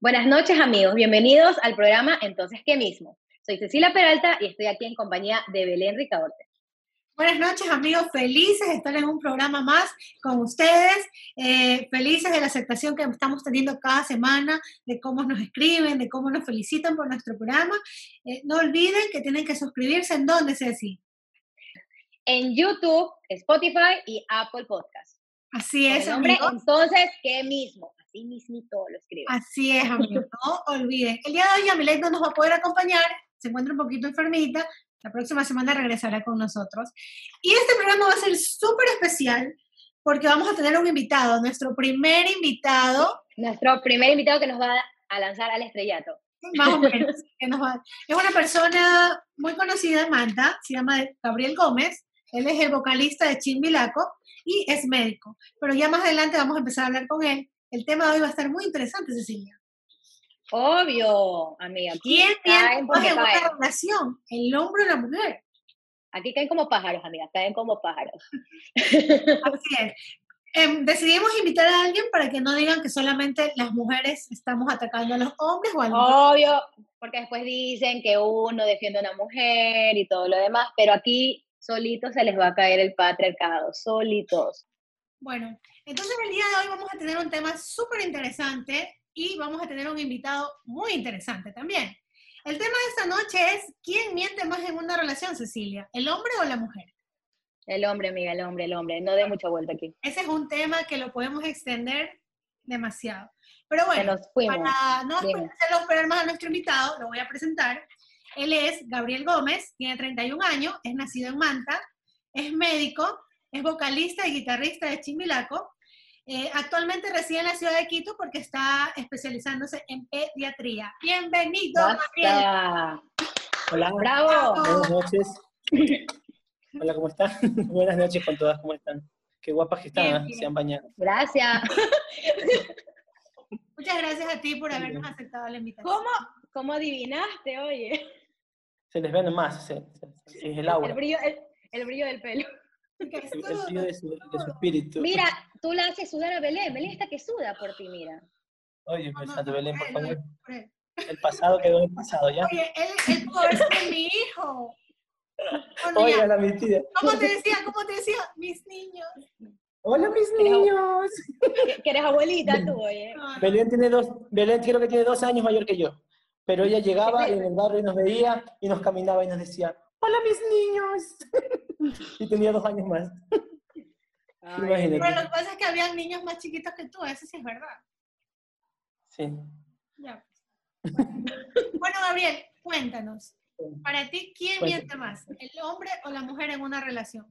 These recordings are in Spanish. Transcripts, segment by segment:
Buenas noches amigos, bienvenidos al programa Entonces, ¿qué mismo? Soy Cecilia Peralta y estoy aquí en compañía de Belén Ricaorte. Buenas noches amigos, felices de estar en un programa más con ustedes, eh, felices de la aceptación que estamos teniendo cada semana, de cómo nos escriben, de cómo nos felicitan por nuestro programa. Eh, no olviden que tienen que suscribirse en donde sea así. En YouTube, Spotify y Apple Podcast. Así es, hombre. Entonces, ¿qué mismo? Así mismito lo escriben. Así es, amigos, no olviden. El día de hoy Yamilet no nos va a poder acompañar, se encuentra un poquito enfermita, la próxima semana regresará con nosotros. Y este programa va a ser súper especial porque vamos a tener un invitado, nuestro primer invitado. Nuestro primer invitado que nos va a lanzar al estrellato. Más o menos. es una persona muy conocida en Manta, se llama Gabriel Gómez. Él es el vocalista de Chimbilaco y es médico. Pero ya más adelante vamos a empezar a hablar con él. El tema de hoy va a estar muy interesante, Cecilia. Obvio, amiga. ¿Quién tiene una relación? ¿El hombre o la mujer? Aquí caen como pájaros, amiga, caen como pájaros. Así es. Em, decidimos invitar a alguien para que no digan que solamente las mujeres estamos atacando a los hombres o a Obvio, porque después dicen que uno defiende a una mujer y todo lo demás, pero aquí solitos se les va a caer el patriarcado, solitos. Bueno, entonces el día de hoy vamos a tener un tema súper interesante y vamos a tener un invitado muy interesante también. El tema de esta noche es, ¿quién miente más en una relación, Cecilia? ¿El hombre o la mujer? El hombre, amiga, el hombre, el hombre. No dé mucha vuelta aquí. Ese es un tema que lo podemos extender demasiado. Pero bueno, para no hacerlo esperar más a nuestro invitado, lo voy a presentar. Él es Gabriel Gómez, tiene 31 años, es nacido en Manta, es médico, es vocalista y guitarrista de Chimbilaco eh, actualmente reside en la ciudad de Quito porque está especializándose en pediatría. Bienvenido, Gabriel. Hola. Bravo. Buenas noches. Hola, ¿cómo están? Buenas noches con todas, ¿cómo están? Qué guapas que están, ¿eh? se han bañado. Gracias. Muchas gracias a ti por habernos aceptado la invitación. ¿Cómo, cómo adivinaste, oye? Se les ven más, sí, es el aura. El brillo, el brillo del pelo. El, de su, espíritu. Mira, tú la haces sudar a Belén. Belén está que suda por ti, mira. Oye, pensando, Belén, por favor. El pasado quedó en el pasado, ¿ya? Oye, él, él puede ser mi hijo. Oye, la mentira. ¿Cómo te decía? ¿Cómo te decía? Mis niños. Hola, mis niños. Que eres abuelita tú, oye. Belén tiene dos, Belén creo que tiene dos años mayor que yo. Pero ella llegaba en el barrio y nos veía y nos caminaba y nos decía, hola mis niños. y tenía dos años más. Imagínate. Pero lo que pasa es que había niños más chiquitos que tú, eso sí es verdad. Sí. Ya. bueno, Gabriel, cuéntanos. Para ti, ¿quién miente más? ¿El hombre o la mujer en una relación?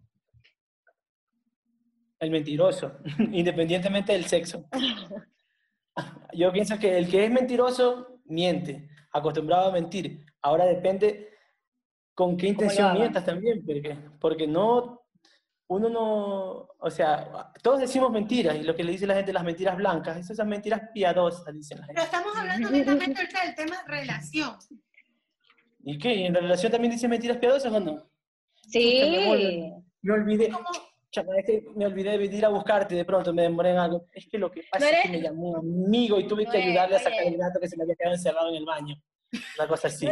El mentiroso, independientemente del sexo. Yo pienso que el que es mentiroso miente, acostumbrado a mentir. Ahora depende con qué intención mientas también, porque, porque no, uno no, o sea, todos decimos mentiras y lo que le dice la gente las mentiras blancas, esas son mentiras piadosas, dicen la gente. Pero estamos hablando netamente del tema relación. ¿Y qué? ¿Y en relación también dice mentiras piadosas o no? Sí. Me, olvidé. Es que me olvidé de venir a buscarte, de pronto me demoré en algo. Es que lo que pasa es que me llamó un amigo y tuve que ayudarle a sacar el gato que se le había quedado encerrado en el baño. Una cosa así.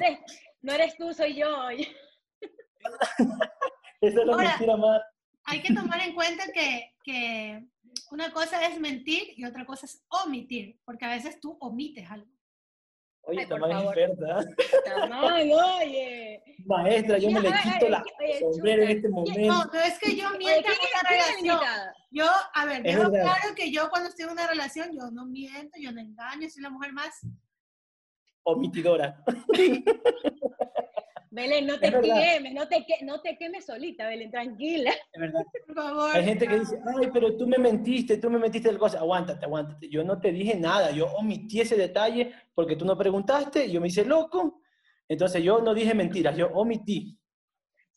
No eres tú, soy yo. Esa es la mentira más. Hay que tomar en cuenta que, que una cosa es mentir y otra cosa es omitir, porque a veces tú omites algo. Oye, Tamar es experta. Tamar, oye. Maestra, yo me le quito la sombrero en este momento. No, no es que yo mienta en una relación. Yo, a ver, dejo claro que yo cuando estoy en una relación, yo no miento, yo no engaño, soy la mujer más omitidora. Belén, no te quemes, no te, no te quemes solita, Belén, tranquila. Es verdad. Por favor. Hay gente que dice, ay, pero tú me mentiste, tú me mentiste el cosa. Aguántate, aguántate. Yo no te dije nada, yo omití ese detalle porque tú no preguntaste, yo me hice loco. Entonces yo no dije mentiras, yo omití.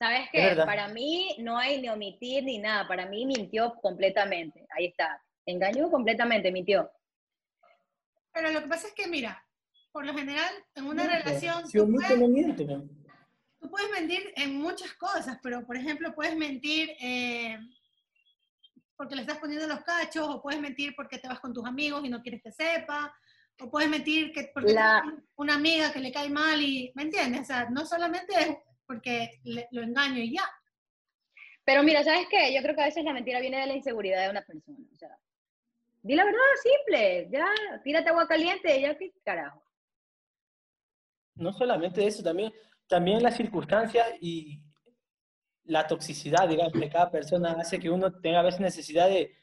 ¿Sabes qué? Para mí no hay ni omitir ni nada, para mí mintió completamente. Ahí está. Engañó completamente, mintió. Pero lo que pasa es que, mira, por lo general, en una relación... Si tú, puedes, no tú puedes mentir en muchas cosas, pero por ejemplo, puedes mentir eh, porque le estás poniendo los cachos, o puedes mentir porque te vas con tus amigos y no quieres que sepa, O puedes mentir que porque una amiga que le cae mal y, ¿me entiendes? O sea, no solamente es porque lo engaño y ya. Pero mira, ¿sabes qué? Yo creo que a veces la mentira viene de la inseguridad de una persona. O sea, di la verdad simple, ya, tírate agua caliente, ya qué carajo. No solamente eso, también, también las circunstancias y la toxicidad, digamos, de cada persona hace que uno tenga a veces necesidad de,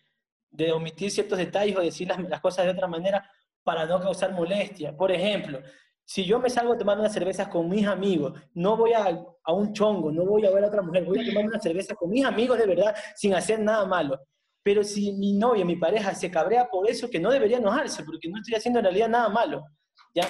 omitir ciertos detalles o decir las, las, cosas de otra manera para no causar molestia. Por ejemplo, si yo me salgo a tomar unas cervezas con mis amigos, no voy a, a, un chongo, no voy a ver a otra mujer, voy a tomar una cerveza con mis amigos de verdad, sin hacer nada malo. Pero si mi novia, mi pareja se cabrea por eso, que no debería enojarse, porque no estoy haciendo en realidad nada malo. ¿ya?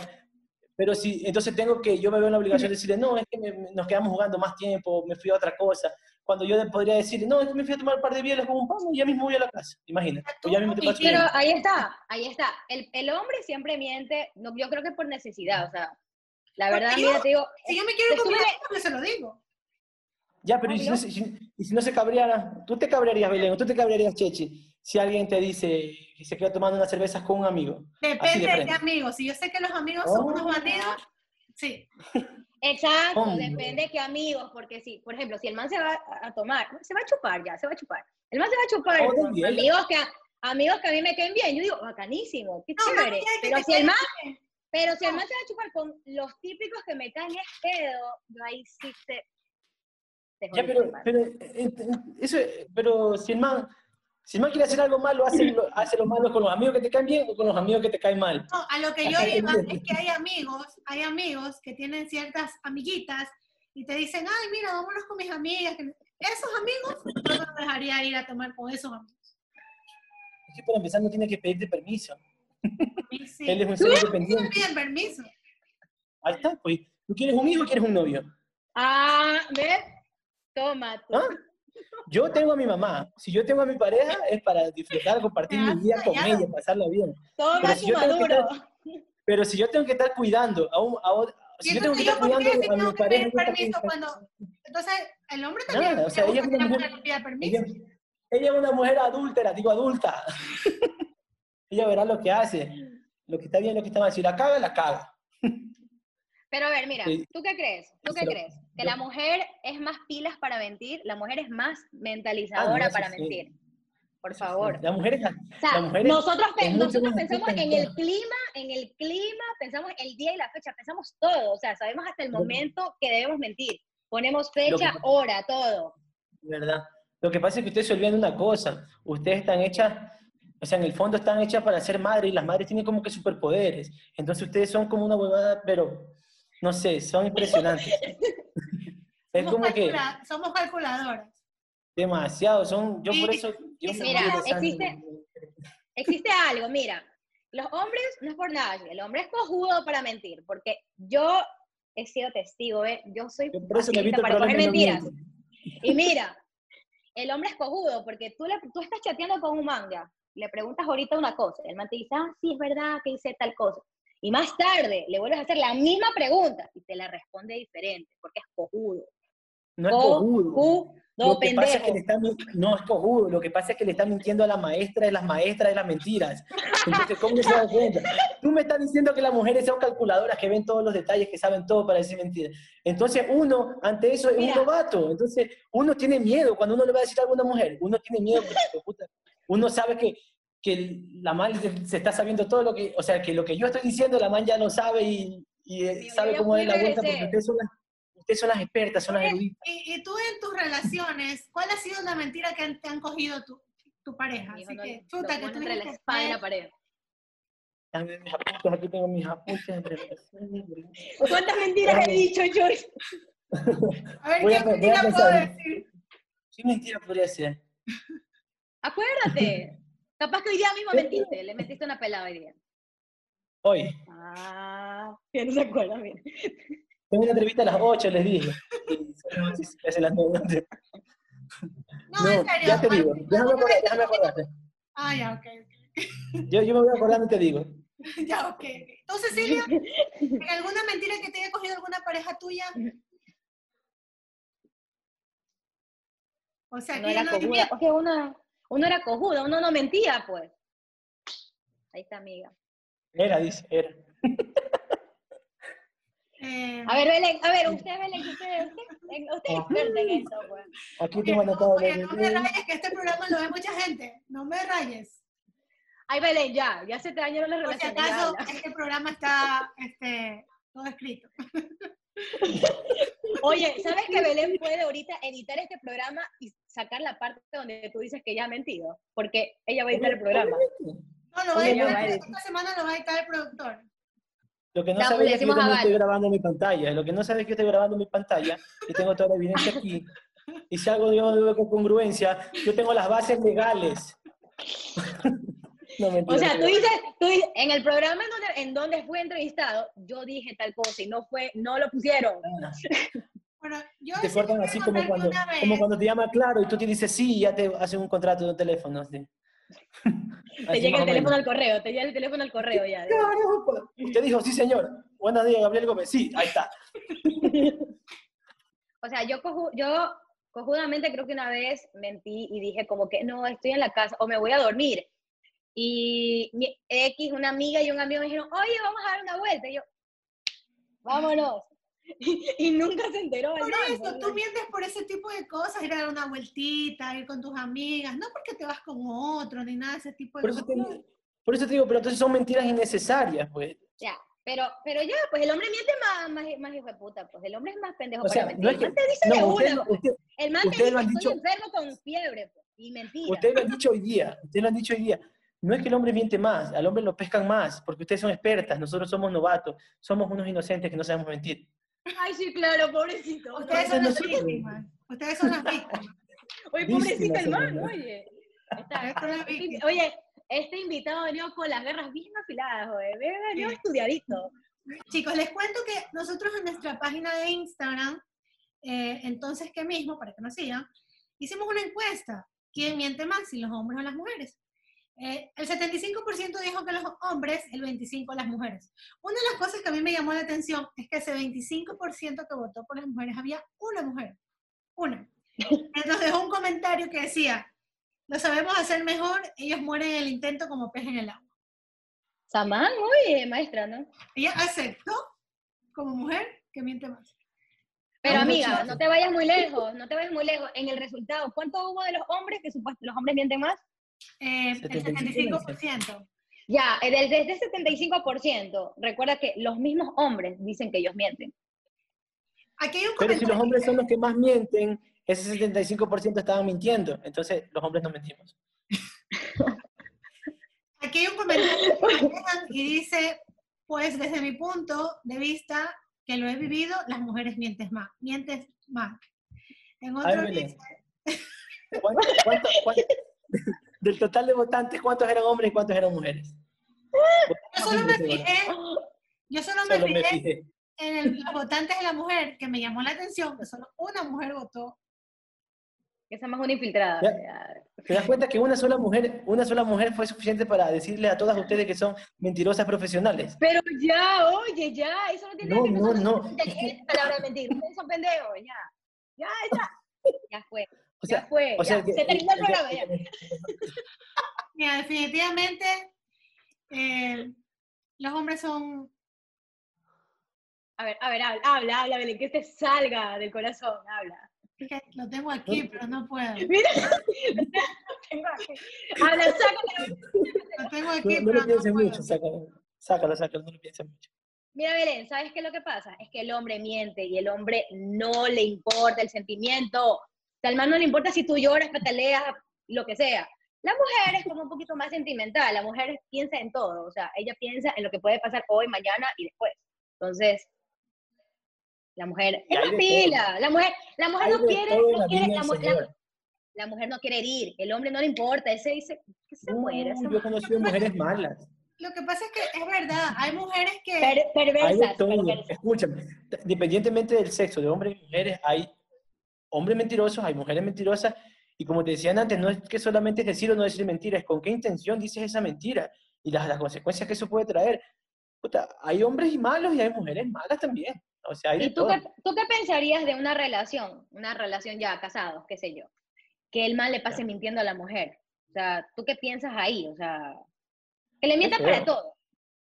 Pero si, entonces tengo que, yo me veo en la obligación de decirle, no, es que nos quedamos jugando más tiempo, me fui a otra cosa cuando yo podría decirle, no, me fui a tomar un par de bielas con un pan y ya mismo voy a la casa, imagínate. Pero ahí está, ahí está. El, el, hombre siempre miente, no, yo creo que por necesidad, o sea, la verdad, mira, te digo... Si yo me quiero comer esto, se lo digo. Ya, pero ¿y si, no, si, y si no se cabreara? ¿Tú te cabrearías, Belén, o tú te cabrearías, Chechi, si alguien te dice que se queda tomando unas cervezas con un amigo? Depende de, qué amigo. Si yo sé que los amigos son unos oh. bandidos, sí. Exacto, depende de qué amigos, porque si, por ejemplo, si el man se va a tomar, se va a chupar ya, se va a chupar. El man se va a chupar amigos que, amigos que a mí me queden bien. Yo digo, bacanísimo, qué chévere. pero si el man, pero si el man se va a chupar con los típicos que me caen es pedo, yo ahí sí te... ya, pero, pero, eso, pero si el man si no quiere hacer algo malo, hace lo, hace lo malo con los amigos que te caen bien o con los amigos que te caen mal. No, a lo que yo iba es que hay amigos, hay amigos que tienen ciertas amiguitas y te dicen, ay, mira, vámonos con mis amigas. Esos amigos yo no dejaría ir a tomar con esos amigos. Es que para empezar no tiene que pedirte permiso. Sí. Él es un ser independiente. piden permiso. Ahí está, pues. ¿Tú quieres un hijo o quieres un novio? Ah, ¿ves? Toma, tú. ¿Ah? Yo tengo a mi mamá. Si yo tengo a mi pareja es para disfrutar, compartir mi vida con ella, pasarla bien. Todo pero, si yo estar, pero si yo tengo que estar cuidando a, un, a si yo tengo que estar cuidando a mi pareja. Permiso cuando, entonces, el hombre también. Nada, o sea, ella es una mujer. Ella, ella, es una mujer adúltera, digo adulta. ella verá lo que hace, lo que está bien, lo que está mal. Si la caga, la caga. Pero a ver, mira, ¿tú qué crees? ¿Tú qué crees? ¿Que la mujer es más pilas para mentir? ¿La mujer es más mentalizadora ah, para mentir? Por favor. La mujer es... nosotros, nosotros pensamos en el clima, en el clima, pensamos el día y la fecha, pensamos todo, o sea, sabemos hasta el momento que debemos mentir. Ponemos fecha, hora, todo. ¿Verdad? Lo que pasa es que ustedes se olvidan de una cosa, ustedes están hechas o sea, en el fondo están hechas para ser madres y las madres tienen como que superpoderes. Entonces ustedes son como una huevada, pero no sé, son impresionantes. es somos como que... Somos calculadoras. Demasiado, son, yo por eso... mira, existe, existe algo, mira, los hombres, no es por nada, el hombre es cojudo para mentir, porque yo he sido testigo, ¿eh? yo soy por eso para coger mentiras. y mira, el hombre es cojudo, porque tú, le, tú estás chateando con un manga, le preguntas ahorita una cosa, el man te dice, ah, sí, es verdad que hice tal cosa. Y más tarde le vuelves a hacer la misma pregunta y te la responde diferente, porque es cojudo. No es cojudo. lo que pasa es que le está, no es cojudo, lo que pasa es que le está mintiendo a la maestra de las maestras de las mentiras. Entonces, ¿cómo se da cuenta? Tú me estás diciendo que las mujeres son calculadoras, que ven todos los detalles, que saben todo para decir mentiras. Entonces, uno, ante eso, es un novato. Entonces, uno tiene miedo cuando uno le va a decir algo a una mujer. Uno tiene miedo, porque, uno sabe que que la man se está sabiendo todo lo que, o sea, que lo que yo estoy diciendo, la man ya lo sabe y, y sabe cómo es la vuelta, porque ustedes son, las, ustedes son las expertas, son las eruditas. Y, tú en tus relaciones, ¿cuál ha sido la mentira que te han cogido tu, tu pareja? Así que, chuta, que tú entre la espada y la pared. Mis apuntes, aquí tengo mis apuntes entre ¿Cuántas mentiras he dicho, Joyce? A ver, ¿qué mentira puedo decir? ¿Qué mentira podría ser? Acuérdate. Capaz que hoy día mismo mentiste, le metiste una pelada hoy día. Hoy. Ah, que no se acuerda, bien. Tengo una entrevista a las 8, les dije. Las 9. No, en serio. Ya te digo, déjame, acordar, déjame acordarte. Ah, ya, ok, ok. Yo, yo me voy acordando y te digo. ya, ok. Entonces, Silvia, ¿en alguna mentira que te haya cogido alguna pareja tuya? O sea, no era no porque una, uno era cojudo, uno no mentía, pues. Ahí está, amiga. Era, dice, era. Eh, a ver, Belén, a ver, usted, Belén, usted, usted, usted es experta en eso, pues. Aquí tengo anotado. Oye, no me rayes, que este programa lo ve mucha gente. No me rayes. Ay, Belén, ya, ya se te dañaron las relaciones. Por si acaso, este programa está este, todo escrito. Oye, ¿sabes que Belén puede ahorita editar este programa y sacar la parte donde tú dices que ya ha mentido? Porque ella va a editar el programa. No, lo va a editar. Esta semana lo va a editar el productor. Lo que no sabes es que yo estoy grabando mi pantalla. Lo que no sabes es que yo estoy grabando mi pantalla y tengo toda la evidencia aquí. Y si algo de congruencia, yo tengo las bases legales. o sea, tú dices, tú en el programa en donde, en donde fui entrevistado, yo dije tal cosa y no fue, no lo pusieron. Bueno, yo te cortan así como cuando, como cuando te llama claro y tú te dices sí y ya te hacen un contrato de un teléfono. Así. te llega el teléfono al correo, te llega el teléfono al correo ya. Usted dijo, sí señor. Buenos días, Gabriel Gómez. Sí, ahí está. o sea, yo, yo cojudamente creo que una vez mentí y dije como que no, estoy en la casa o me voy a dormir. Y mi X, una amiga y un amigo me dijeron, oye, vamos a dar una vuelta. Y yo, vámonos. Y, nunca se enteró. Por eso, tú mientes por ese tipo de cosas, ir a dar una vueltita, ir con tus amigas, no porque te vas con otro, ni nada de ese tipo de por cosas. Eso por eso te digo, pero entonces son mentiras innecesarias, pues. Ya, pero, pero ya, pues el hombre miente más, más, más hijo de puta, pues el hombre es más pendejo para mentir. el man te dice de uno, el man te dice, estoy enfermo con fiebre, pues, y mentira. Ustedes lo han dicho hoy día, ustedes lo han dicho hoy día no es que el hombre miente más, al hombre lo pescan más, porque ustedes son expertas, nosotros somos novatos, somos unos inocentes que no sabemos mentir. Ay, sí, claro, pobrecito. Ustedes son las víctimas. Ustedes son las víctimas. Oye, pobrecito hermano, oye. oye, este invitado venido con las guerras bien afiladas, oye. Venido estudiadito. Chicos, les cuento que nosotros en nuestra página de Instagram, eh, entonces que mismo, para que nos sigan, hicimos una encuesta. ¿Quién miente más, si los hombres o las mujeres? Eh, el 75% dijo que los hombres, el 25% las mujeres. Una de las cosas que a mí me llamó la atención es que ese 25% que votó por las mujeres había una mujer. Una. Nos dejó un comentario que decía, lo sabemos hacer mejor, ellos mueren en el intento como pez en el agua. Samán, muy maestra, ¿no? Ella aceptó como mujer que miente más. Pero amiga, no te vayas muy lejos, no te vayas muy lejos. En el resultado, ¿cuánto hubo de los hombres que supuestamente los hombres mienten más? Eh, el 75%. Ya, desde ese 75%, recuerda que los mismos hombres dicen que ellos mienten. Aquí hay un Pero si los hombres son los que más mienten, ese 75% estaban mintiendo, entonces los hombres no mentimos. Aquí hay un comentario y dice, pues desde mi punto de vista, que lo he vivido, las mujeres mienten más, mientes más. En otro dice... ¿Cuánto, cuánto, cuánto, del total de votantes, ¿cuántos eran hombres y cuántos eran mujeres? Yo solo me fijé, yo solo me, fijé, en los votantes de la mujer, que me llamó la atención, que solo una mujer votó. Esa más una infiltrada. ¿Te das cuenta que una sola mujer, una sola mujer fue suficiente para decirle a todas ustedes que son mentirosas profesionales? Pero ya, oye, ya, eso no tiene no, No, no, no. palabra de mentir, ustedes son pendejos, ya. Ya, ya. Ya fue. O sea, fue, se terminó el programa ya. Mira, definitivamente eh, los hombres son... A ver, a ver, habla, habla, habla, Belén, que te salga del corazón, habla. Que lo tengo aquí, pero no puedo. Mira, lo tengo aquí. Habla, sácalo. Lo tengo aquí, no, pero no pienses mucho, sácalo, sácalo, sácalo, no lo pienses mucho. Mira, Belén, ¿sabes qué es lo que pasa? Es que el hombre miente y el hombre no le importa el sentimiento al man no le importa si tú lloras, pataleas, lo que sea. La mujer es como un poquito más sentimental, la mujer piensa en todo, o sea, ella piensa en lo que puede pasar hoy, mañana y después. Entonces, la mujer es la pila, la mujer, la mujer no quiere, no quiere la, la, mujer no quiere herir, el hombre no le importa, ese dice, que se muere. Yo he conocido mujeres malas. Lo que pasa es que es verdad, hay mujeres que... perversas, perversas. Escúchame, independientemente del sexo de hombres y mujeres, hay hombres mentirosos, hay mujeres mentirosas, y como te decían antes, no es que solamente es decir o no decir mentiras, es con qué intención dices esa mentira y las, las consecuencias que eso puede traer. Puta, hay hombres y malos y hay mujeres malas también. O sea, hay ¿Y tú qué, tú qué, pensarías de una relación, una relación ya casados, qué sé yo, que el mal le pase mintiendo a la mujer? O sea, ¿tú qué piensas ahí? O sea, que le mientan para todo.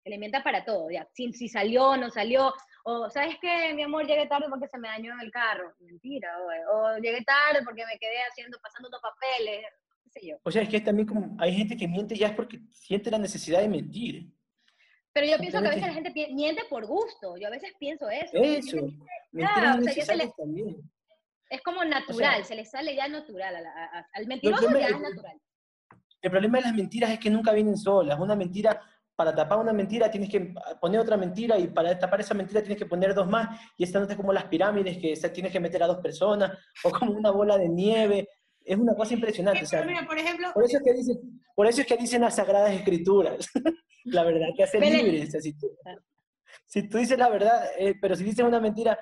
Que le mienta para todo, ya. Si, si salió, no salió. O, ¿sabes qué? Mi amor, llegué tarde porque se me dañó el carro. Mentira, o, llegué tarde porque me quedé haciendo, pasando los papeles. Qué sé yo. O sea, es que también como hay gente que miente ya es porque siente la necesidad de mentir. Pero yo pienso que a veces la gente miente por gusto. Yo a veces pienso eso. Eso. Claro, o sea, Es como natural, se le sale ya natural. al mentiroso ya es natural. El problema de las mentiras es que nunca vienen solas. Una mentira, para tapar una mentira tienes que poner otra mentira y para tapar esa mentira tienes que poner dos más. Y esta no es como las pirámides que tienes que meter a dos personas o como una bola de nieve. Es una cosa impresionante. por, ejemplo, por, eso es que dicen, por eso es que dicen las Sagradas Escrituras. la verdad que hace libre. si, tú, dices la verdad, eh, pero si dices una mentira,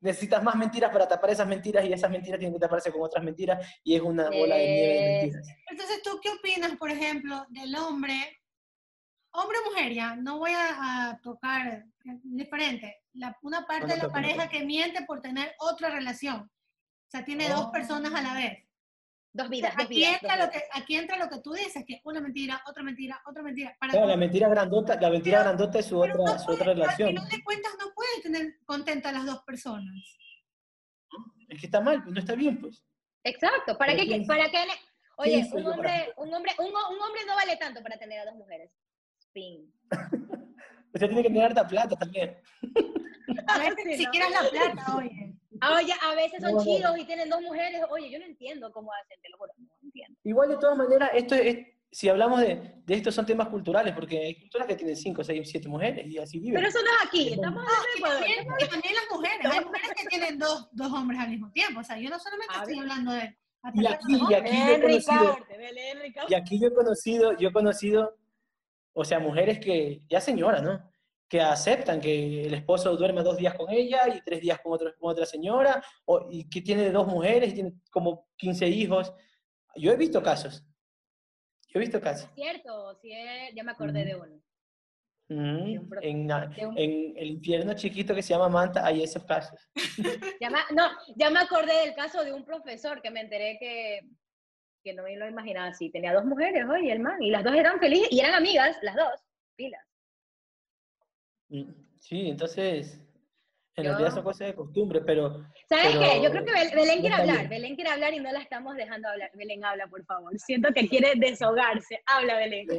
necesitas más mentiras para tapar esas mentiras y esas mentiras tienen que taparse con otras mentiras y es una bola de nieve de mentiras. Entonces, ¿tú qué opinas, por ejemplo, del hombre, hombre o mujer ya? No voy a, tocar diferente. una parte de la pareja que miente por tener otra relación. O sea, tiene dos personas a la vez. Dos vidas, aquí Entra Lo que, aquí entra lo que tú dices, que una mentira, otra mentira, otra mentira. Para la mentira grandota, la mentira grandota es su otra, su otra relación. Al final de cuentas no puedes tener contenta a las dos personas. Es que está mal, pues no está bien, pues. Exacto, ¿para qué? Para qué oye, un hombre, un, hombre, un, un, hombre no vale tanto para tener a dos mujeres. Spin. Usted tiene que tener harta plata también. A ver, si siquiera la plata, oye. Ah, oye, a veces son chidos y tienen dos mujeres. Oye, yo no entiendo cómo hacen, te lo juro, no entiendo. Igual, de todas maneras, esto es, si hablamos de, de estos son temas culturales, porque hay culturas que tienen cinco, seis, siete mujeres y así viven. Pero eso no es aquí, estamos hablando de también, también las mujeres, hay mujeres que tienen dos, dos hombres al mismo tiempo, o sea, yo no solamente estoy hablando de... Y aquí, y aquí yo he conocido, y aquí yo he conocido, yo he conocido, o sea, mujeres que, ya señoras, ¿no? que aceptan que el esposo duerme dos días con ella y tres días con, otro, con otra señora, o, y que tiene dos mujeres y tiene como 15 hijos. Yo he visto casos. Yo he visto casos. Es cierto, sí, ya me acordé de uno. en, en, el infierno chiquito que se llama Manta hay esos casos. ya no, ya me acordé del caso de un profesor que me enteré que, que no me lo imaginaba así. Tenía dos mujeres, oye, el man, y las dos eran felices, y eran amigas, las dos, pilas. Sí, entonces, en realidad son cosas de costumbre, pero... ¿Sabes qué? Yo creo que Belén quiere hablar, Belén quiere hablar y no la estamos dejando hablar. Belén, habla, por favor. Siento que quiere deshogarse. Habla, Belén.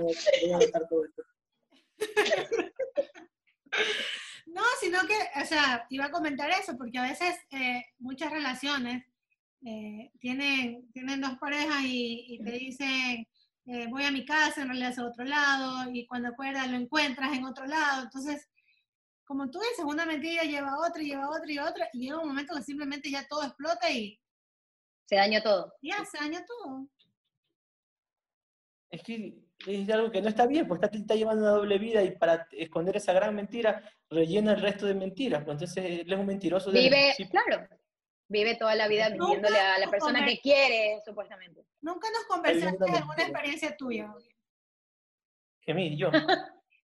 No, sino que, o sea, iba a comentar eso, porque a veces eh, muchas relaciones eh, tienen, tienen dos parejas y, y te dicen, eh, voy a mi casa, en realidad es a otro lado, y cuando acuerdas lo encuentras en otro lado. Entonces, como tú dices, una mentira lleva a otra, lleva a otra y otra, y llega un momento que simplemente ya todo explota y... Se daña todo. Ya, se daña todo. Es que es algo que no está bien, porque está, está llevando una doble vida y para esconder esa gran mentira rellena el resto de mentiras. Pues entonces él es un mentiroso. Vive, claro, vive toda la vida mintiéndole a la persona que quiere, supuestamente. Nunca nos conversaste de alguna experiencia tuya. Que mí, yo.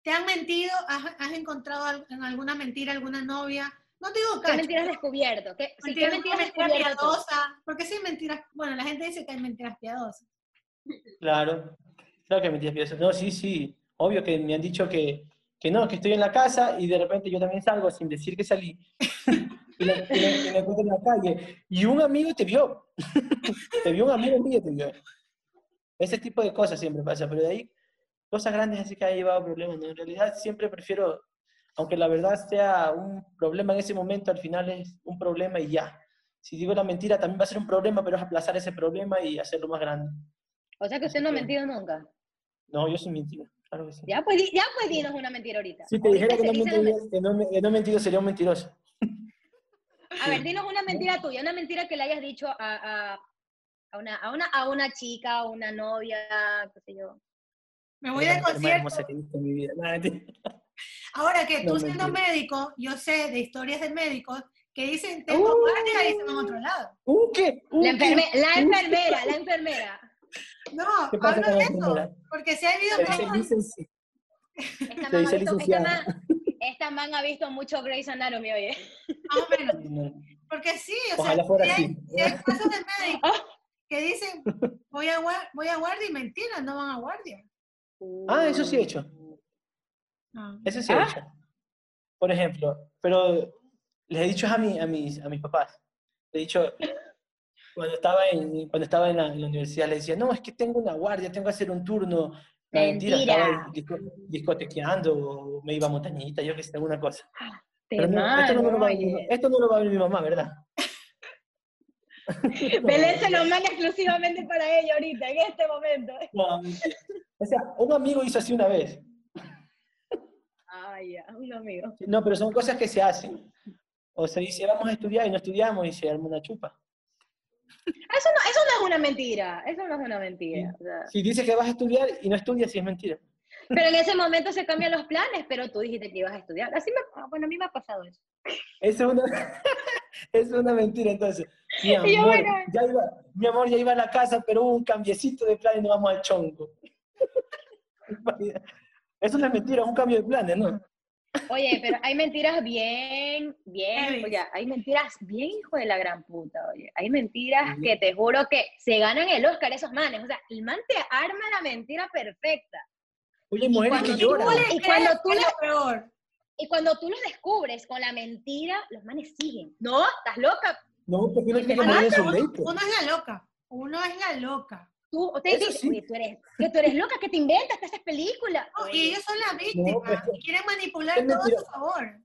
¿Te han mentido? ¿Has, encontrado en alguna mentira alguna novia? No te digo ¿Qué mentiras descubierto? ¿Qué, mentiras, piadosas? Porque sí, mentiras. Bueno, la gente dice que hay mentiras piadosas. Claro, claro que hay mentiras piadosas. No, sí, sí. Obvio que me han dicho que, que no, que estoy en la casa y de repente yo también salgo sin decir que salí. y, me, encuentro en la calle. Y un amigo te vio. te vio un amigo mío, te vio. Ese tipo de cosas siempre pasa, pero de ahí cosas grandes así que ha llevado problemas. En realidad siempre prefiero, aunque la verdad sea un problema en ese momento, al final es un problema y ya. Si digo la mentira también va a ser un problema, pero es aplazar ese problema y hacerlo más grande. O sea que usted no ha mentido nunca. No, yo soy mentira, claro que sí. Ya pues, ya pues dinos una mentira ahorita. Si te dijera que no, que, no, que no he mentido, sería un mentiroso. A ver, dinos una mentira tuya, una mentira que le hayas dicho a, a, a, una, a, una, a una chica, a una novia, qué sé yo. Me voy de concierto. Ahora que tú siendo médico, yo sé de historias de médicos que dicen, tengo uh, guardia y dicen en otro lado. ¿Un qué? la, la, enfermera, la enfermera. No, hablo de eso, porque si ha habido esta, man visto, esta, esta man ha visto mucho Grey's Anatomy, oye. Más o menos. Porque sí, o sea, si hay, hay, casos de médicos que dicen, voy a, voy a guardia y mentira, no van a guardia. Ah, eso sí he hecho. Ah. Eso sí he hecho. Por ejemplo, pero les he dicho a, mi, a, mis, a mis papás, le he dicho, cuando estaba en, cuando estaba en la, universidad, le decía, no, es que tengo una guardia, tengo que hacer un turno. Mentira. estaba discotequeando o me iba a montañita, yo que sé, alguna cosa. Ah, esto, no, lo va, esto no lo va a ver mi mamá, ¿verdad? Belén se lo manda exclusivamente para ella ahorita, en este momento. o sea, un amigo hizo así una vez. Ah, ya, un amigo. No, pero son cosas que se hacen. O se dice, vamos a estudiar y no estudiamos y se arma una chupa. Eso no, eso no es una mentira, eso no es una mentira. Si dices que vas a estudiar y no estudias, sí es mentira. Pero en ese momento se cambian los planes, pero tú dijiste que ibas a estudiar. Así me, ah, bueno, a mí me ha pasado eso. Eso es una, es una mentira, entonces. Mi amor, ya iba, mi amor, ya iba a la casa, pero hubo un cambiecito de planes y nos vamos al chonco. Eso es mentira, es un cambio de planes, ¿no? Oye, pero hay mentiras bien, bien, oye, hay mentiras bien hijo de la gran puta, oye. Hay mentiras que te juro que se ganan el Oscar esos manes. O sea, el man te arma la mentira perfecta. Oye, mujeres que lloran. Y cuando tú peor. Y cuando tú los descubres con la mentira, los manes siguen. ¿No? ¿Estás loca? No, porque no es que uno es la loca. Uno es la loca. Tú, usted dice, tú eres, que tú eres loca, que te inventas, que haces películas. y ellos son las víctimas, pues, quieren manipular todo a su favor.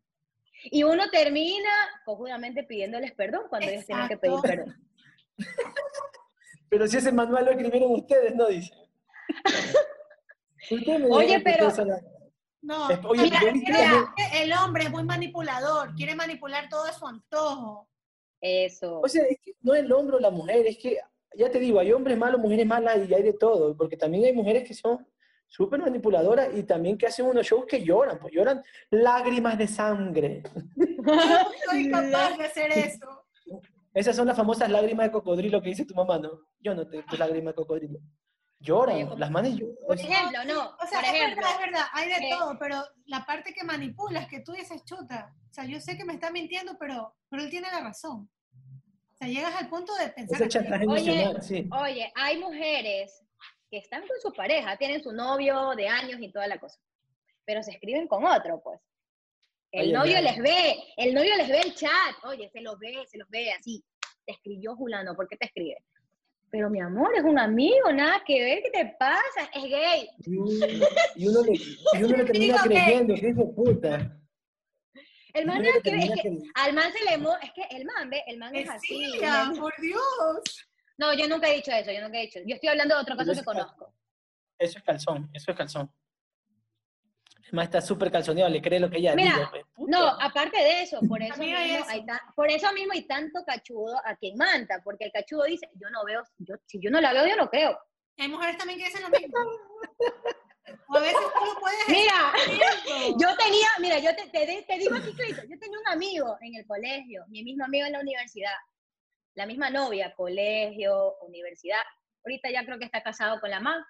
Y uno termina conjuntamente pidiéndoles perdón cuando ellos tienen que pedir perdón. Pero si ese manual lo escribieron ustedes, ¿no? Dice. oye, pero... No, oye, mira, el hombre es muy manipulador, quiere manipular todo a su antojo. Eso. O sea, es que no es el hombre o la mujer, es que ya te digo, hay hombres malos, mujeres malas y hay de todo, porque también hay mujeres que son súper manipuladoras y también que hacen unos shows que lloran, pues lloran lágrimas de sangre. no soy capaz de hacer eso. Esas son las famosas lágrimas de cocodrilo que dice tu mamá, ¿no? Yo no tengo lágrimas de cocodrilo. Lloran, las manos lloran. Por ejemplo, no. O sea, es verdad, es verdad, hay de eh, todo, pero la parte que manipulas, que tú dices chuta. O sea, yo sé que me está mintiendo, pero, pero él tiene la razón. O sea, llegas al punto de pensar... oye, oye, hay mujeres que están con su pareja, tienen su novio de años y toda la cosa, pero se escriben con otro, pues. El novio les ve, el novio les ve el chat, oye, se los ve, se los ve así. Te escribió Julano, ¿por qué te escribe? Pero mi amor, es un amigo, nada que ver, ¿qué te pasa? Es gay. Y uno le, y uno le termina creyendo, que hijo puta. El man es que, es que, al man se le es que el man, ve, el man es, así. por Dios. No, yo nunca he dicho eso, yo nunca he dicho. Yo estoy hablando de otro caso que conozco. Eso es calzón, eso es calzón. El man está súper calzoneado, le cree lo que ella Mira, pues, No, aparte de eso, por eso, mismo Hay por eso mismo hay tanto cachudo a quien manta, porque el cachudo dice, yo no veo, yo, si yo no la veo, yo no creo. Hay mujeres también que dicen lo mismo. a veces tú lo puedes Mira, yo tenía, mira, yo te, te, digo aquí, yo tenía un amigo en el colegio, mi mismo amigo en la universidad, la misma novia, colegio, universidad. Ahorita ya creo que está casado con la mamá.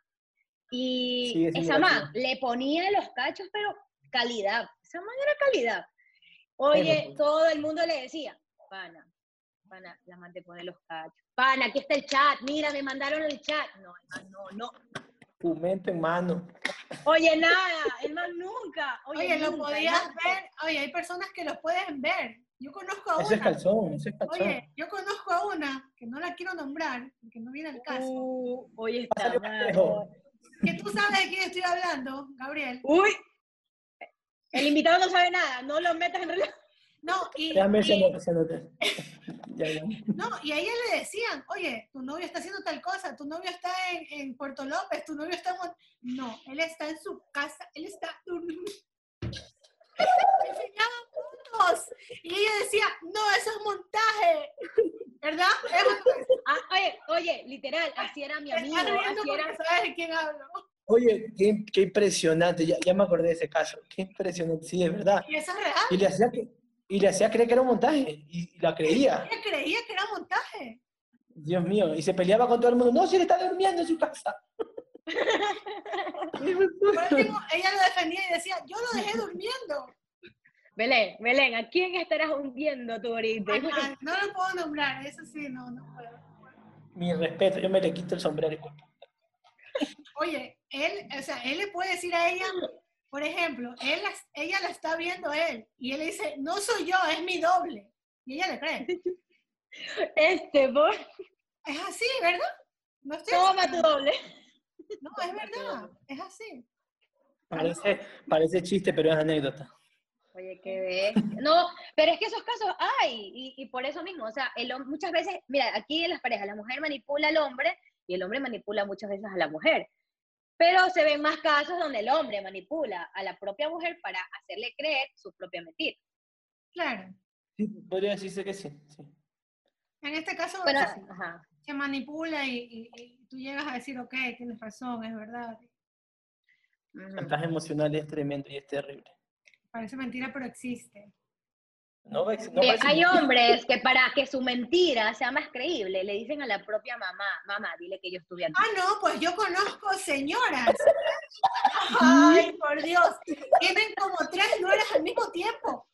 Y esa mamá le ponía los cachos, pero calidad. Esa mamá era calidad. Oye, pues. todo el mundo le decía, pana, pana, la mamá te pone los cachos. Pana, aquí está el chat, mira, me mandaron el chat. No, no, no mente en mano. Oye, nada, el man nunca. Oye, lo podías ver. Oye, hay personas que lo pueden ver. Yo conozco a una. Ese es calzón, ese es calzón. Oye, yo conozco a una que no la quiero nombrar, porque no viene al caso. Uh, oye, está Que tú sabes de quién estoy hablando, Gabriel. Uy. El invitado no sabe nada, no lo metas en realidad. No, y, No, y a ella le decían, oye, tu novio está haciendo tal cosa, tu novio está en, Puerto López, tu novio está en... No, él está en su casa, él está durmiendo. Y ella decía, no, eso es montaje. ¿Verdad? Ah, oye, oye, literal, así era mi amigo. Así era... ¿Sabes de quién hablo? Oye, qué, qué impresionante, ya, ya, me acordé de ese caso. Qué impresionante, sí, es verdad. Y eso es real. Y le hacía que, y le hacía creer que era un montaje, y, la creía. Ella creía que era montaje. Dios mío, y se peleaba con todo el mundo. No, si él está durmiendo en su casa. ella lo defendía y decía, yo lo dejé durmiendo. Belén, Belén, ¿a quién estarás hundiendo tú ahorita? no lo puedo nombrar, eso sí, no, no puedo. Mi respeto, yo me le quito el sombrero. Oye, él, o sea, él le puede decir a ella, por ejemplo, él, ella la está viendo a él y él le dice, no soy yo, es mi doble. Y ella le cree. Este, por... Es así, ¿verdad? No Toma tu doble. No, es verdad, es así. Parece, parece chiste, pero es anécdota. Oye, qué. No, pero es que esos casos hay, y, y por eso mismo, o sea, el, muchas veces, mira, aquí en las parejas, la mujer manipula al hombre y el hombre manipula muchas veces a la mujer. Pero se ven más casos donde el hombre manipula a la propia mujer para hacerle creer su propia mentira. Claro. Sí, podría decirse que sí. En este caso, se manipula y, tú llegas a decir, ok, tienes razón, es verdad. El emocional es tremendo y es terrible. Parece mentira, pero existe. No, hay hombres que para que su mentira sea más creíble le dicen a la propia mamá, mamá, dile que yo estuve aquí. Ah, no, pues yo conozco señoras. Ay, por Dios. Tienen como tres nueras al mismo tiempo.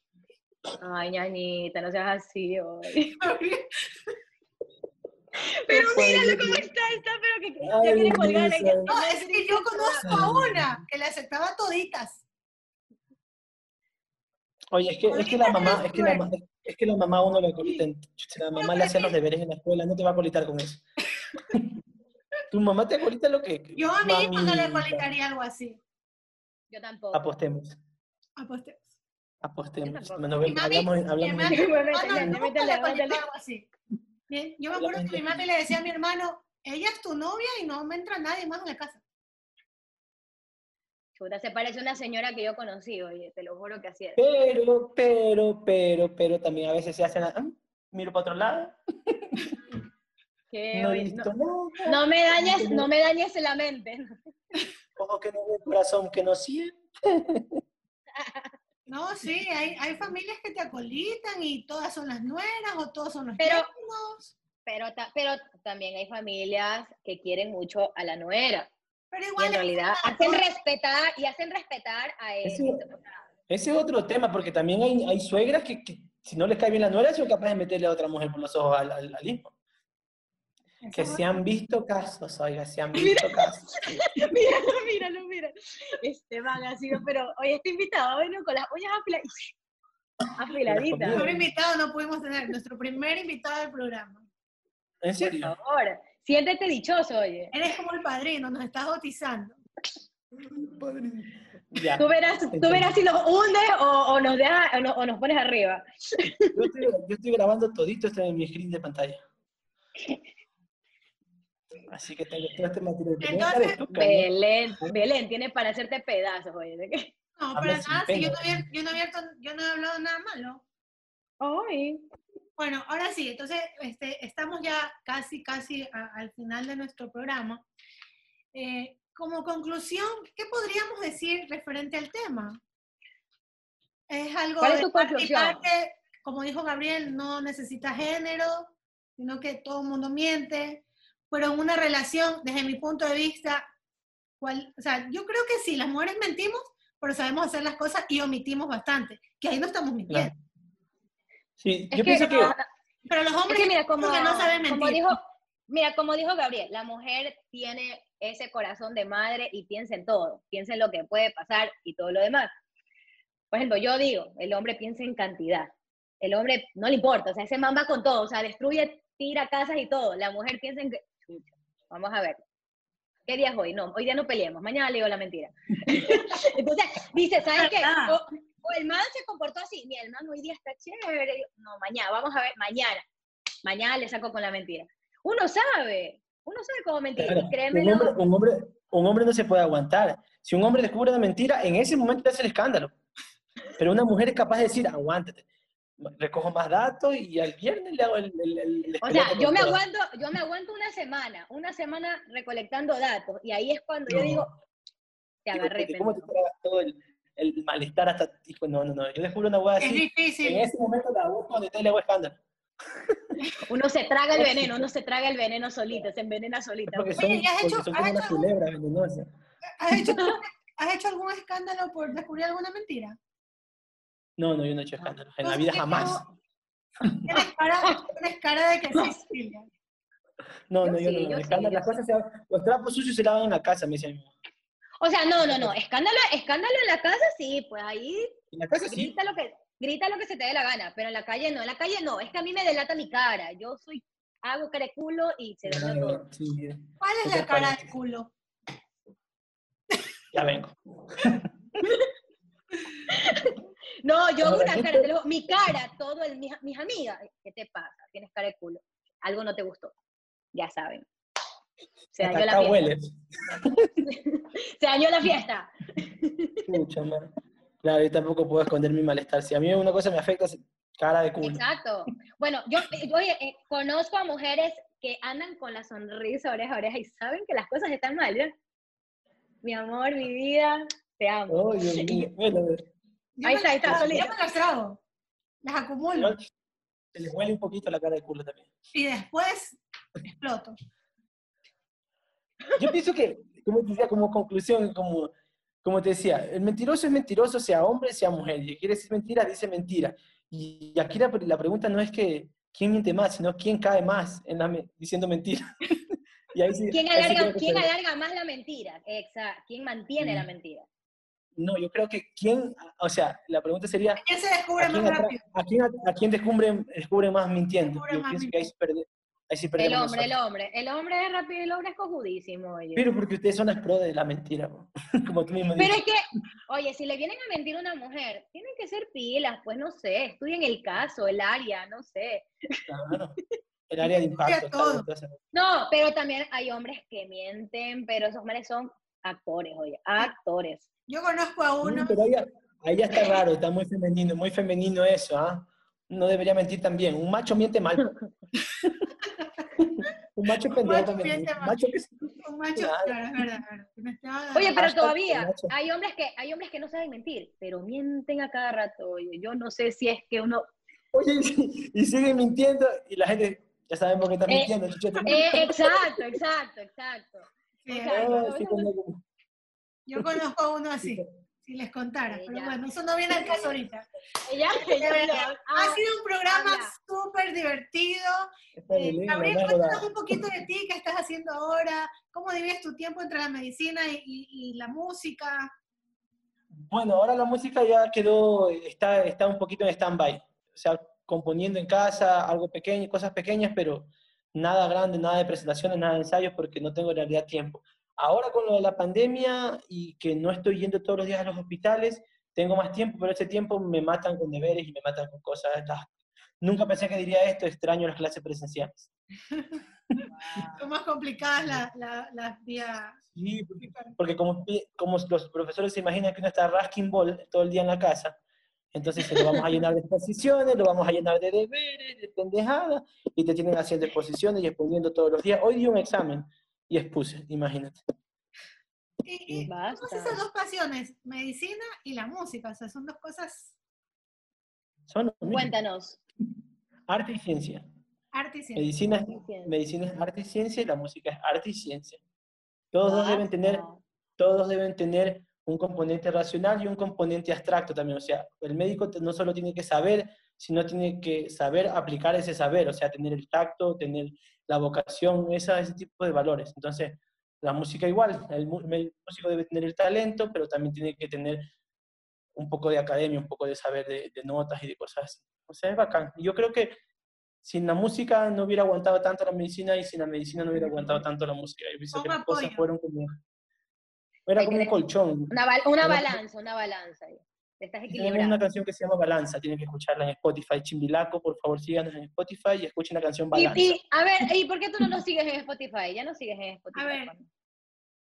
Ay, ñañita, no seas así hoy. Pero míralo cómo está, está, pero que ya quiere colgar. No, es que yo conozco a una que le aceptaba toditas. Oye, es que, es que la mamá, es que la, es que la mamá uno le colita, la mamá le hace los deberes en la escuela, no te va a colitar con eso. ¿Tu mamá te colita lo que? Yo a mi hijo no le colitaría algo así. Yo tampoco. Apostemos. Apostemos. Apostemos. hablamos, hablamos, hablamos. algo así. Bien, yo me acuerdo que mi madre le decía a mi hermano, ella es tu novia y no me entra nadie más en la casa. Chuta, se parece a una señora que yo conocí, oye, te lo juro que así es. Pero, pero, pero, pero también a veces se hacen, ¿ah? miro para otro lado. No, no, me dañes, no me dañes la mente. Ojo que no ve corazón que no siente. No, sí, hay, hay familias que te acolitan y todas son las nueras o todos son los pero, pero, pero también hay familias que quieren mucho a la nuera. Pero igual en realidad hacen respetar y hacen respetar a él. Ese, es otro tema, porque también hay, hay suegras que, que, si no les cae bien la nuera, son capaces de meterle a otra mujer por los ojos al, al, hijo. Que se han visto casos, oiga, se han visto casos. míralo, míralo, míralo. Esteban ha sido, pero hoy está invitado, bueno, con las uñas afiladitas. Nuestro invitado no pudimos tener, nuestro primer invitado del programa. ¿En serio? Por favor. Siéntete dichoso, oye. Eres como el padrino, nos estás bautizando. Tú, verás, tú verás si nos hundes o, nos deja, o, nos pones arriba. Yo estoy, yo estoy grabando todito este en mi screen de pantalla. Así que tengo todo este material. Entonces, Belén, Belén, tiene para hacerte pedazos, oye. No, pero nada, si yo no, había, yo, no había, yo no he hablado nada malo. Ay. Bueno, ahora sí, entonces este, estamos ya casi, casi al final de nuestro programa. Eh, como conclusión, ¿qué podríamos decir referente al tema? Es algo ¿Cuál es tu conclusión? como dijo Gabriel, no necesita género, sino que todo el mundo miente, pero en una relación, desde mi punto de vista, cual, o sea, yo creo que sí, las mujeres mentimos, pero sabemos hacer las cosas y omitimos bastante, que ahí no estamos mintiendo. Sí, yo pienso que, Pero los hombres mira, como, no saben mentir. Como dijo, mira, como dijo Gabriel, la mujer tiene ese corazón de madre y piensa en todo, piensa en lo que puede pasar y todo lo demás. Por ejemplo, yo digo, el hombre piensa en cantidad. El hombre no le importa, o sea, ese man va con todo, o sea, destruye, tira casas y todo. La mujer piensa en que, vamos a ver, ¿qué día es hoy? No, hoy día no peleemos, mañana le digo la mentira. Entonces, dice, ¿sabes qué? O el man se comportó así, mira, el man hoy día está chévere, no, mañana, vamos a ver, mañana, mañana le saco con la mentira. Uno sabe, uno sabe cómo mentir, créeme. Un hombre, un, hombre, un hombre no se puede aguantar. Si un hombre descubre una mentira, en ese momento te hace el escándalo. Pero una mujer es capaz de decir, aguántate, recojo más datos y al viernes le hago el... el, o sea, yo me, aguanto, yo me aguanto una semana, una semana recolectando datos, y ahí es cuando yo digo, te agarré. ¿Cómo te todo el, el malestar hasta, no, no, no, yo descubro una hueá así. Es difícil. En ese momento la busco donde te le hago escándalo. Uno se traga el veneno, uno se traga el veneno solito, se envenena solito. Porque son, Oye, ¿has hecho, son como una culebra venenosa. ¿has hecho, ¿Has hecho algún escándalo por descubrir alguna mentira? No, no, yo no he hecho escándalo. En la vida jamás. Tienes cara, tienes cara de que sí, No, no, yo, no. Escándalo, las cosas se, los trapos sucios se lavan en la casa, me dice mi mamá. O sea, no, no, no. Escándalo, escándalo en la casa, sí, pues ahí. En la casa grita sí. Lo que, grita lo que se te dé la gana, pero en la calle no. En la calle no. Es que a mí me delata mi cara. Yo soy, hago cara de culo y se ve todo. ¿Cuál es la cara de culo? Ya vengo. no, yo una cara, te lo, mi cara, todo el, mis, mis amigas, ¿qué te pasa? Tienes cara de culo. Algo no te gustó. Ya saben. Se dañó la fiesta. Se dañó la fiesta. Mucho, man. Claro, yo tampoco puedo esconder mi malestar. Si a mí una cosa me afecta, cara de culo. Exacto. Bueno, yo, oye, eh, conozco a mujeres que andan con la sonrisa oreja a oreja y saben que las cosas están mal, ¿ya? Mi amor, mi vida, te amo. Oh, Dios mío. Bueno, ahí está, ahí está. Yo me las trago. Las acumulo. Se les huele un poquito la cara de culo también. Y después exploto. Yo pienso que, como te decía, como conclusión, como, como te decía, el mentiroso es mentiroso, sea hombre, sea mujer. Y quiere decir mentira, dice mentira. Y aquí la, la, pregunta no es que quién miente más, sino quién cae más en la, diciendo mentira. y ahí sí, ¿Quién, alarga, ¿quién alarga, más la mentira? Exacto. ¿Quién mantiene mm. la mentira? No, yo creo que quién, o sea, la pregunta sería... ¿Quién se descubre más rápido? ¿A quién, a quién descubre, descubre más mintiendo? Descubre yo más pienso mintiendo. que ahí se el hombre, el hombre. El hombre es rápido y el hombre es cojudísimo. Oye. Pero porque ustedes son las pro de la mentira, como tú mismo Pero es que, oye, si le vienen a mentir a una mujer, tienen que ser pilas, pues no sé, estudien el caso, el área, no sé. Claro. El área de impacto. Todo. No, pero también hay hombres que mienten, pero esos hombres son actores, oye, actores. Yo conozco a uno. No, pero ahí, ahí ya está raro, está muy femenino, muy femenino eso, ¿ah? No debería mentir también. Un macho miente mal. un macho pendejo también. Un macho, que... un macho claro. claro, es verdad, verdad. Oye, pero todavía hay hombres que hay hombres que no saben mentir, pero mienten a cada rato. Oye, yo no sé si es que uno Oye, y siguen mintiendo y la gente ya sabemos que está eh, mintiendo. Eh, exacto, exacto, exacto. Sí, oh, sí, yo conozco a uno así, si les contara, pero bueno, eso no viene al caso ahorita. Ella, ella, ha sido un programa súper divertido. Eh, Gabriel, cuéntanos un poquito de ti, qué estás haciendo ahora, cómo divides tu tiempo entre la medicina y, y, y, la música. Bueno, ahora la música ya quedó, está, está un poquito en stand-by. O sea, componiendo en casa, algo pequeño, cosas pequeñas, pero nada grande, nada de presentaciones, nada de ensayos, porque no tengo en realidad tiempo. Ahora con lo de la pandemia y que no estoy yendo todos los días a los hospitales, tengo más tiempo, pero ese tiempo me matan con deberes y me matan con cosas. Nunca pensé que diría esto, extraño las clases presenciales. Son más complicadas las la, la vías. Sí, porque, porque, como, como los profesores se imaginan que uno está rasking ball todo el día en la casa, entonces lo vamos a llenar de exposiciones, lo vamos a llenar de deberes, de pendejadas, y te tienen haciendo exposiciones y exponiendo todos los días. Hoy di un examen y expuse, imagínate. Y, y Basta. esas dos pasiones, medicina y la música, o sea, son dos cosas... Son Cuéntanos. Arte y ciencia. Arte y ciencia. Medicina, es, medicina es arte y ciencia y la música es arte y ciencia. Todos dos deben tener, todos deben tener un componente racional y un componente abstracto también. O sea, el médico no solo tiene que saber, sino tiene que saber aplicar ese saber, o sea, tener el tacto, tener la vocación, esa, ese tipo de valores. Entonces, la música igual, el, el, músico debe tener el talento, pero también tiene que tener un poco de academia, un poco de saber de, de notas y de cosas así. O sea, es bacán. Yo creo que sin la música no hubiera aguantado tanto la medicina y sin la medicina no hubiera aguantado tanto la música. Yo pienso que las cosas fueron como... Era como un colchón. Una, bal una balanza, una balanza. Estás equilibrando. una canción que se llama Balanza, tienen que escucharla en Spotify. Chimbilaco, por favor, síganos en Spotify y escuchen la canción Balanza. Y, y, a ver, ¿y por qué tú no nos sigues en Spotify? Ya no sigues en Spotify. A ver.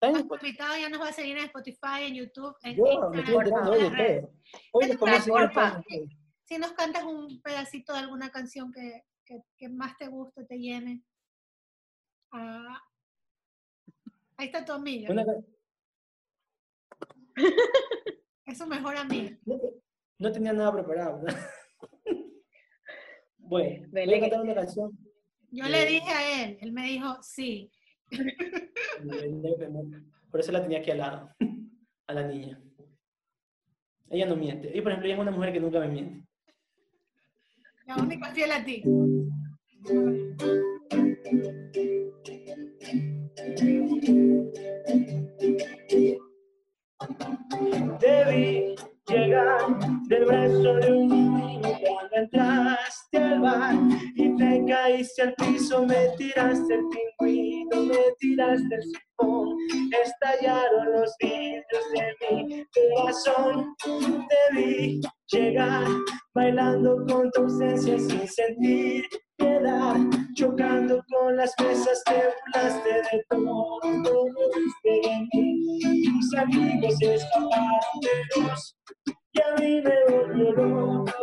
Nuestro invitado ya nos va a seguir en Spotify, en YouTube, en Yo Instagram. me estoy enterando hoy de todo. Hoy les Si nos cantas un pedacito de alguna canción que, que, que más te guste, te llene. Ah, ahí está tu amiga. Una, es su mejor amigo. No, no, tenía nada preparado. bueno, voy a cantar una canción. Yo eh, le dije a él, él me dijo sí. Por eso la tenía aquí al lado, a la niña. Ella no miente. Y por ejemplo, ella es una mujer que nunca me miente. La única fiel a ti. Debí llegar del brazo de un niño cuando entraste al bar y te caíste al piso, me tiraste el pingüino, me tiraste el sifón, estallaron los vidrios de mi corazón. Te vi llegar bailando con tu ausencia sin sentir piedad, chocando con las mesas, te burlaste de todo, no de mí. Amigos escaparon de vos, y a mí me volvió loco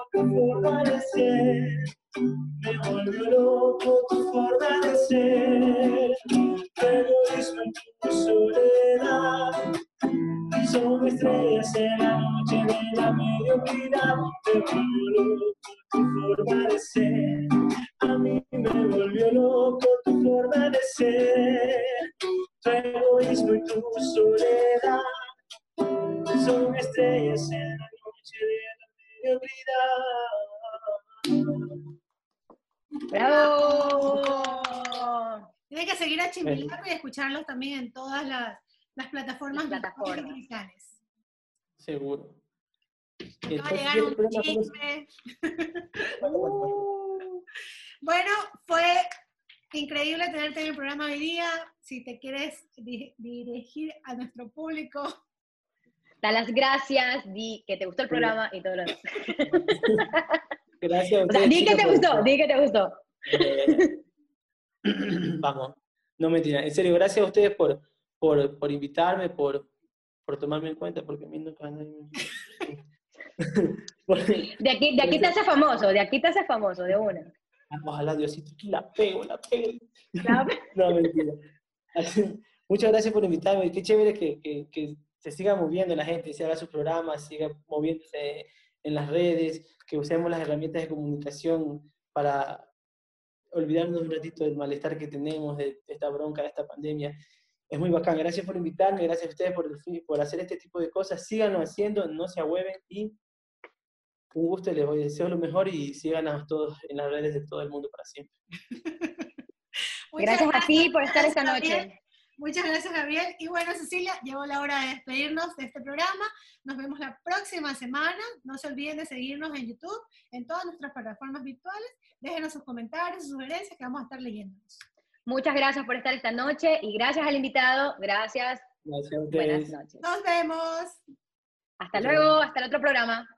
También en todas las, las plataformas, plataformas. digitales. Seguro. Va a llegar un chisme. bueno, fue increíble tenerte en el programa hoy día. Si te quieres dirigir a nuestro público. Da las gracias, di que te gustó el programa y todo lo demás. Gracias. O di que te gustó, di que te gustó. vamos, no mentira. En serio, gracias a ustedes por, por, por invitarme, por, por tomarme en cuenta, porque a mí nunca de aquí, de aquí te hace famoso, de aquí te hace famoso, de una. Ojalá Diosito, aquí la pego, la pego. no, mentira. Muchas gracias por invitarme. Qué chévere que, que, que, se siga moviendo la gente, se haga su programa, siga moviéndose en las redes, que usemos las herramientas de comunicación para olvidarnos un ratito del malestar que tenemos, de esta bronca, de esta pandemia. Es muy bacán. Gracias por invitarme, gracias a ustedes por, por hacer este tipo de cosas. Síganlo haciendo, no se ahueven y un gusto, les voy, deseo lo mejor y síganos todos en las redes de todo el mundo para siempre. gracias, a ti por estar esta noche. Muchas gracias, Gabriel. Y bueno, Cecilia, llegó la hora de despedirnos de este programa. Nos vemos la próxima semana. No se olviden de seguirnos en YouTube, en todas nuestras plataformas virtuales. Déjenos sus comentarios, sus sugerencias, que vamos a estar leyéndolos. Muchas gracias por estar esta noche y gracias al invitado. Gracias. Buenas noches. Nos vemos. Hasta luego, hasta el otro programa.